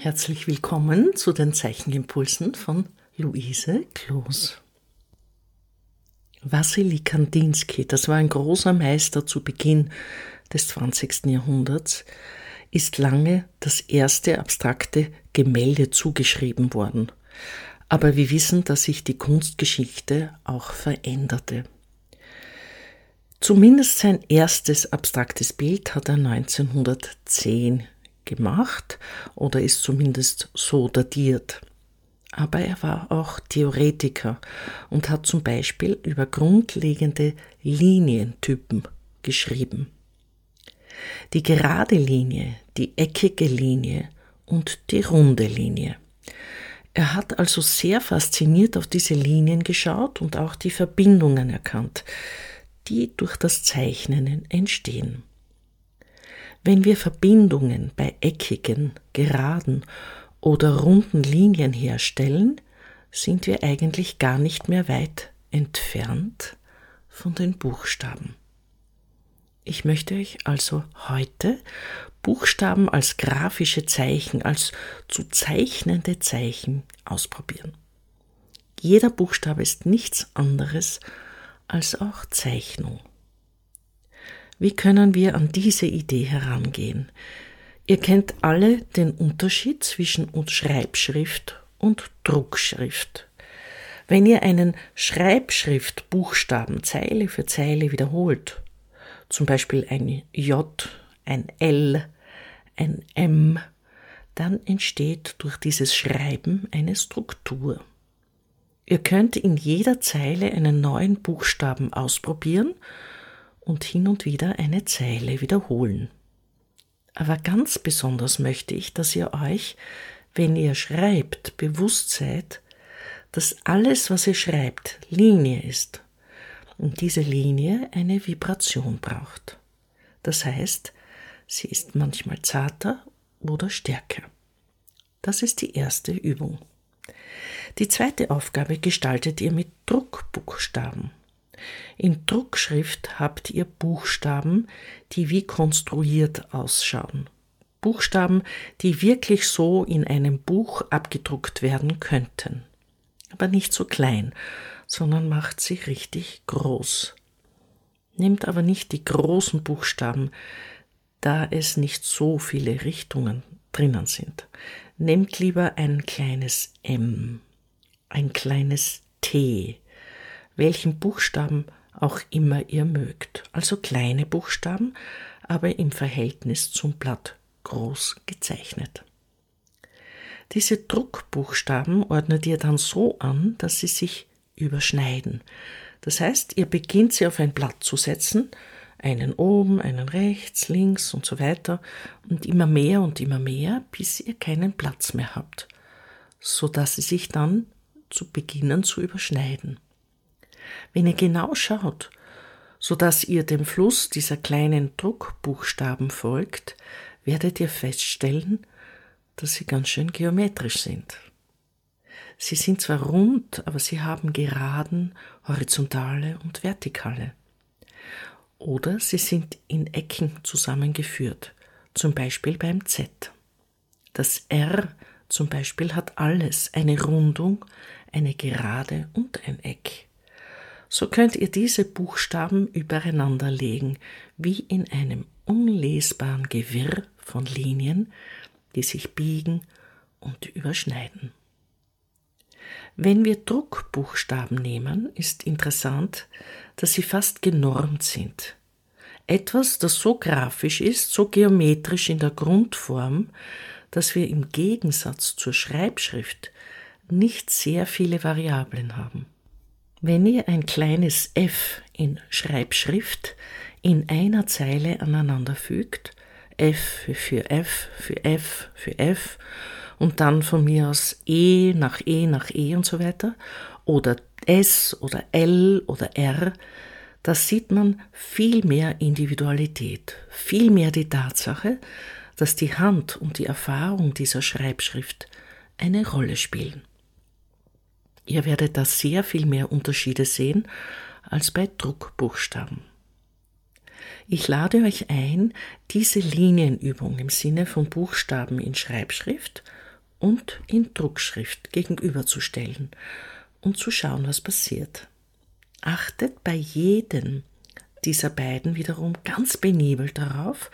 Herzlich willkommen zu den Zeichenimpulsen von Luise Kloos. Wassily Kandinsky, das war ein großer Meister zu Beginn des 20. Jahrhunderts, ist lange das erste abstrakte Gemälde zugeschrieben worden. Aber wir wissen, dass sich die Kunstgeschichte auch veränderte. Zumindest sein erstes abstraktes Bild hat er 1910 gemacht oder ist zumindest so datiert. Aber er war auch Theoretiker und hat zum Beispiel über grundlegende Linientypen geschrieben. Die gerade Linie, die eckige Linie und die runde Linie. Er hat also sehr fasziniert auf diese Linien geschaut und auch die Verbindungen erkannt, die durch das Zeichnen entstehen. Wenn wir Verbindungen bei eckigen, geraden oder runden Linien herstellen, sind wir eigentlich gar nicht mehr weit entfernt von den Buchstaben. Ich möchte euch also heute Buchstaben als grafische Zeichen, als zu zeichnende Zeichen ausprobieren. Jeder Buchstabe ist nichts anderes als auch Zeichnung. Wie können wir an diese Idee herangehen? Ihr kennt alle den Unterschied zwischen Schreibschrift und Druckschrift. Wenn ihr einen Schreibschriftbuchstaben Zeile für Zeile wiederholt, zum Beispiel ein J, ein L, ein M, dann entsteht durch dieses Schreiben eine Struktur. Ihr könnt in jeder Zeile einen neuen Buchstaben ausprobieren und hin und wieder eine Zeile wiederholen. Aber ganz besonders möchte ich, dass ihr euch, wenn ihr schreibt, bewusst seid, dass alles, was ihr schreibt, Linie ist und diese Linie eine Vibration braucht. Das heißt, sie ist manchmal zarter oder stärker. Das ist die erste Übung. Die zweite Aufgabe gestaltet ihr mit Druckbuchstaben. In Druckschrift habt ihr Buchstaben, die wie konstruiert ausschauen. Buchstaben, die wirklich so in einem Buch abgedruckt werden könnten. Aber nicht so klein, sondern macht sie richtig groß. Nehmt aber nicht die großen Buchstaben, da es nicht so viele Richtungen drinnen sind. Nehmt lieber ein kleines M, ein kleines T, welchen Buchstaben auch immer ihr mögt. Also kleine Buchstaben, aber im Verhältnis zum Blatt groß gezeichnet. Diese Druckbuchstaben ordnet ihr dann so an, dass sie sich überschneiden. Das heißt, ihr beginnt sie auf ein Blatt zu setzen, einen oben, einen rechts, links und so weiter und immer mehr und immer mehr, bis ihr keinen Platz mehr habt, so dass sie sich dann zu beginnen zu überschneiden. Wenn ihr genau schaut, so dass ihr dem Fluss dieser kleinen Druckbuchstaben folgt, werdet ihr feststellen, dass sie ganz schön geometrisch sind. Sie sind zwar rund, aber sie haben geraden, horizontale und vertikale. Oder sie sind in Ecken zusammengeführt, zum Beispiel beim Z. Das R zum Beispiel hat alles, eine Rundung, eine Gerade und ein Eck so könnt ihr diese Buchstaben übereinander legen, wie in einem unlesbaren Gewirr von Linien, die sich biegen und überschneiden. Wenn wir Druckbuchstaben nehmen, ist interessant, dass sie fast genormt sind. Etwas, das so grafisch ist, so geometrisch in der Grundform, dass wir im Gegensatz zur Schreibschrift nicht sehr viele Variablen haben. Wenn ihr ein kleines f in Schreibschrift in einer Zeile aneinander fügt, f für f für f für f und dann von mir aus e nach e nach e und so weiter oder s oder l oder r, da sieht man viel mehr Individualität, viel mehr die Tatsache, dass die Hand und die Erfahrung dieser Schreibschrift eine Rolle spielen. Ihr werdet da sehr viel mehr Unterschiede sehen als bei Druckbuchstaben. Ich lade euch ein, diese Linienübung im Sinne von Buchstaben in Schreibschrift und in Druckschrift gegenüberzustellen und zu schauen, was passiert. Achtet bei jedem dieser beiden wiederum ganz benebelt darauf,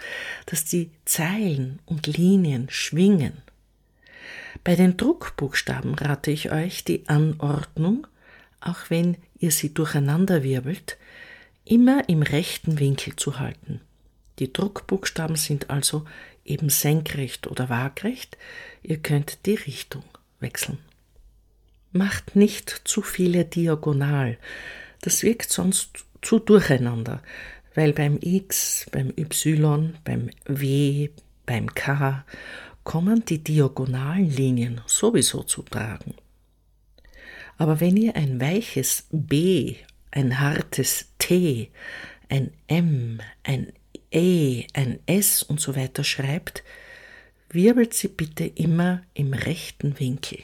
dass die Zeilen und Linien schwingen. Bei den Druckbuchstaben rate ich euch, die Anordnung, auch wenn ihr sie durcheinanderwirbelt, immer im rechten Winkel zu halten. Die Druckbuchstaben sind also eben senkrecht oder waagrecht, ihr könnt die Richtung wechseln. Macht nicht zu viele diagonal, das wirkt sonst zu durcheinander, weil beim X, beim Y, beim W, beim K kommen die diagonalen Linien sowieso zu tragen. Aber wenn ihr ein weiches B, ein hartes T, ein M, ein E, ein S und so weiter schreibt, wirbelt sie bitte immer im rechten Winkel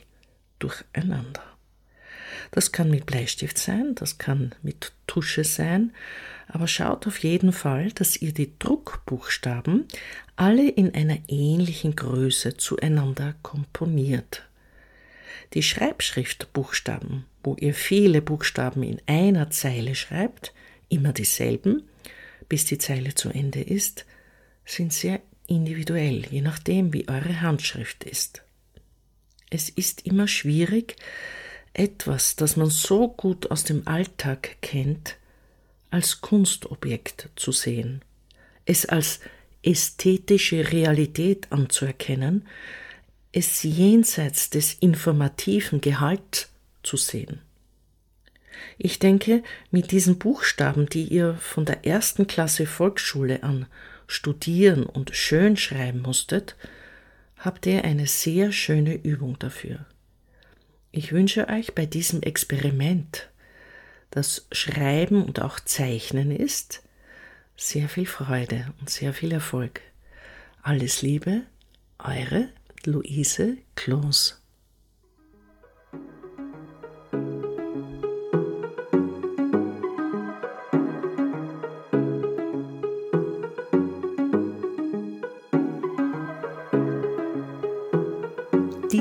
durcheinander. Das kann mit Bleistift sein, das kann mit Tusche sein, aber schaut auf jeden Fall, dass ihr die Druckbuchstaben alle in einer ähnlichen Größe zueinander komponiert. Die Schreibschriftbuchstaben, wo ihr viele Buchstaben in einer Zeile schreibt, immer dieselben, bis die Zeile zu Ende ist, sind sehr individuell, je nachdem, wie eure Handschrift ist. Es ist immer schwierig, etwas, das man so gut aus dem Alltag kennt, als Kunstobjekt zu sehen, es als ästhetische Realität anzuerkennen, es jenseits des informativen Gehalts zu sehen. Ich denke, mit diesen Buchstaben, die ihr von der ersten Klasse Volksschule an studieren und schön schreiben musstet, habt ihr eine sehr schöne Übung dafür. Ich wünsche euch bei diesem Experiment, das Schreiben und auch Zeichnen ist, sehr viel Freude und sehr viel Erfolg. Alles Liebe, eure Luise Kloos.